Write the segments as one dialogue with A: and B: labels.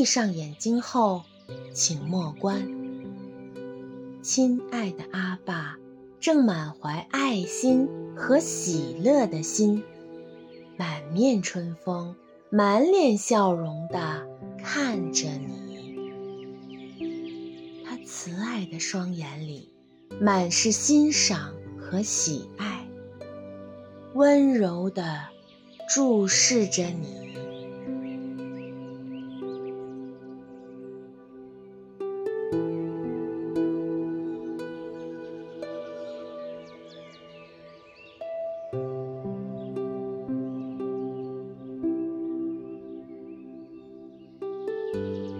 A: 闭上眼睛后，请默观。亲爱的阿爸，正满怀爱心和喜乐的心，满面春风、满脸笑容地看着你。他慈爱的双眼里，满是欣赏和喜爱，温柔地注视着你。Música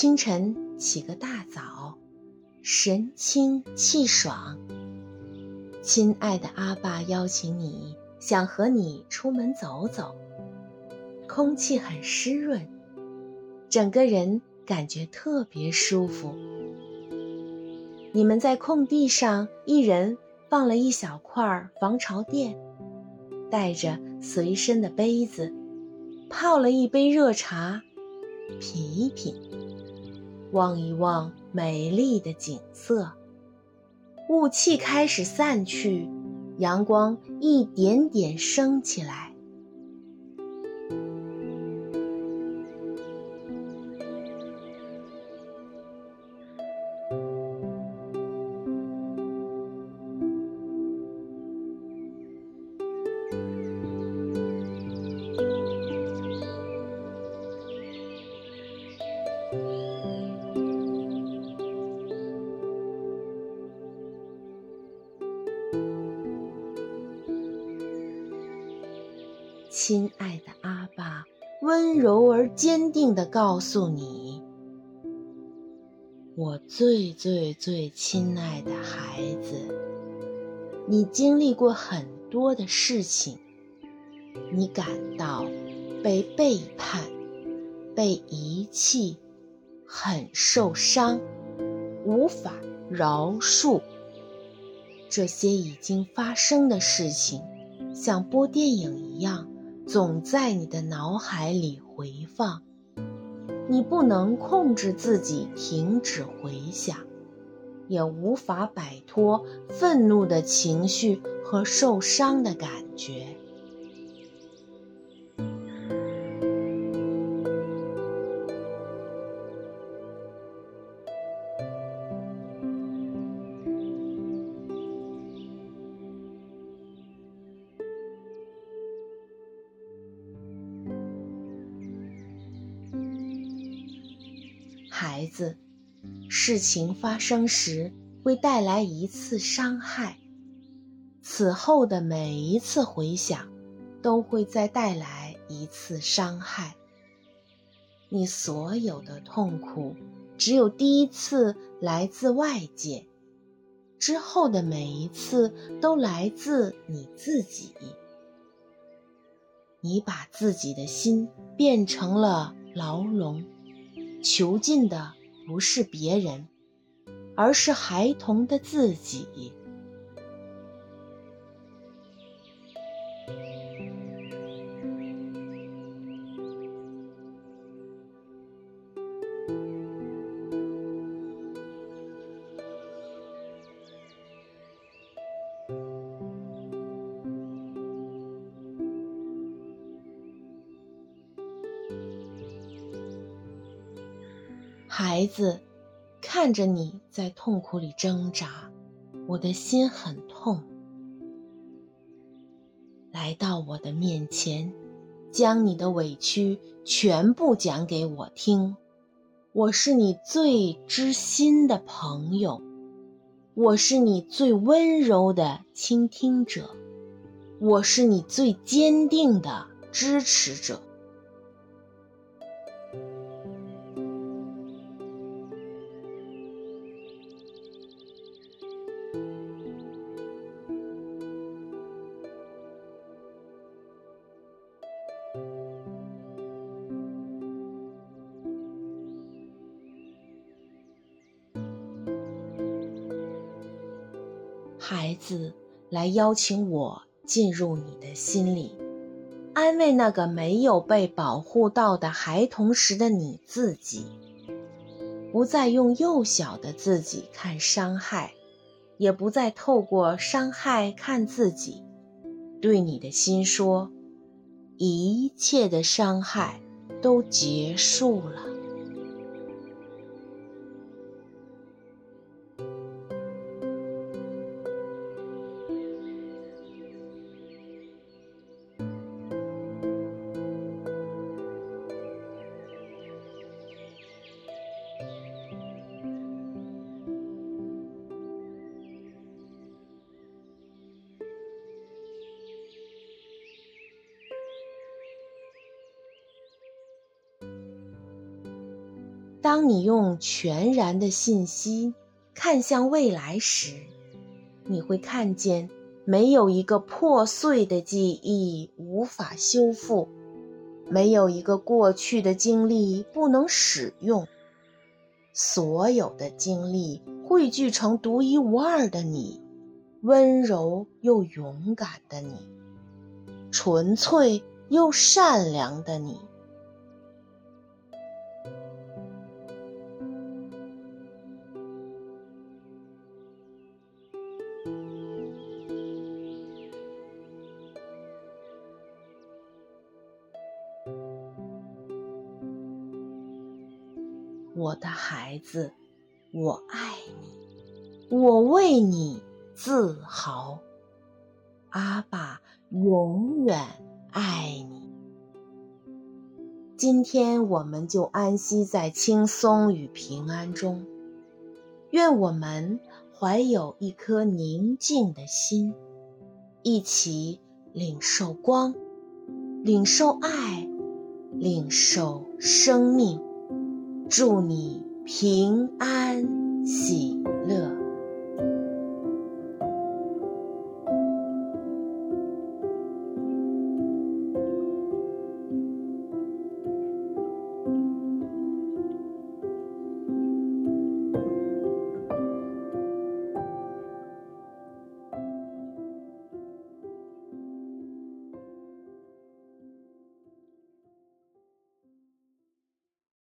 A: 清晨起个大早，神清气爽。亲爱的阿爸邀请你，想和你出门走走。空气很湿润，整个人感觉特别舒服。你们在空地上，一人放了一小块防潮垫，带着随身的杯子，泡了一杯热茶，品一品。望一望美丽的景色，雾气开始散去，阳光一点点升起来。亲爱的阿爸，温柔而坚定地告诉你：“我最最最亲爱的孩子，你经历过很多的事情，你感到被背叛、被遗弃，很受伤，无法饶恕。这些已经发生的事情。”像播电影一样，总在你的脑海里回放。你不能控制自己停止回想，也无法摆脱愤怒的情绪和受伤的感觉。孩子，事情发生时会带来一次伤害，此后的每一次回想都会再带来一次伤害。你所有的痛苦，只有第一次来自外界，之后的每一次都来自你自己。你把自己的心变成了牢笼。囚禁的不是别人，而是孩童的自己。孩子，看着你在痛苦里挣扎，我的心很痛。来到我的面前，将你的委屈全部讲给我听。我是你最知心的朋友，我是你最温柔的倾听者，我是你最坚定的支持者。孩子，来邀请我进入你的心里，安慰那个没有被保护到的孩童时的你自己，不再用幼小的自己看伤害，也不再透过伤害看自己，对你的心说，一切的伤害都结束了。当你用全然的信心看向未来时，你会看见没有一个破碎的记忆无法修复，没有一个过去的经历不能使用，所有的经历汇聚成独一无二的你，温柔又勇敢的你，纯粹又善良的你。的孩子，我爱你，我为你自豪。阿爸永远爱你。今天我们就安息在轻松与平安中。愿我们怀有一颗宁静的心，一起领受光，领受爱，领受生命。祝你平安喜乐。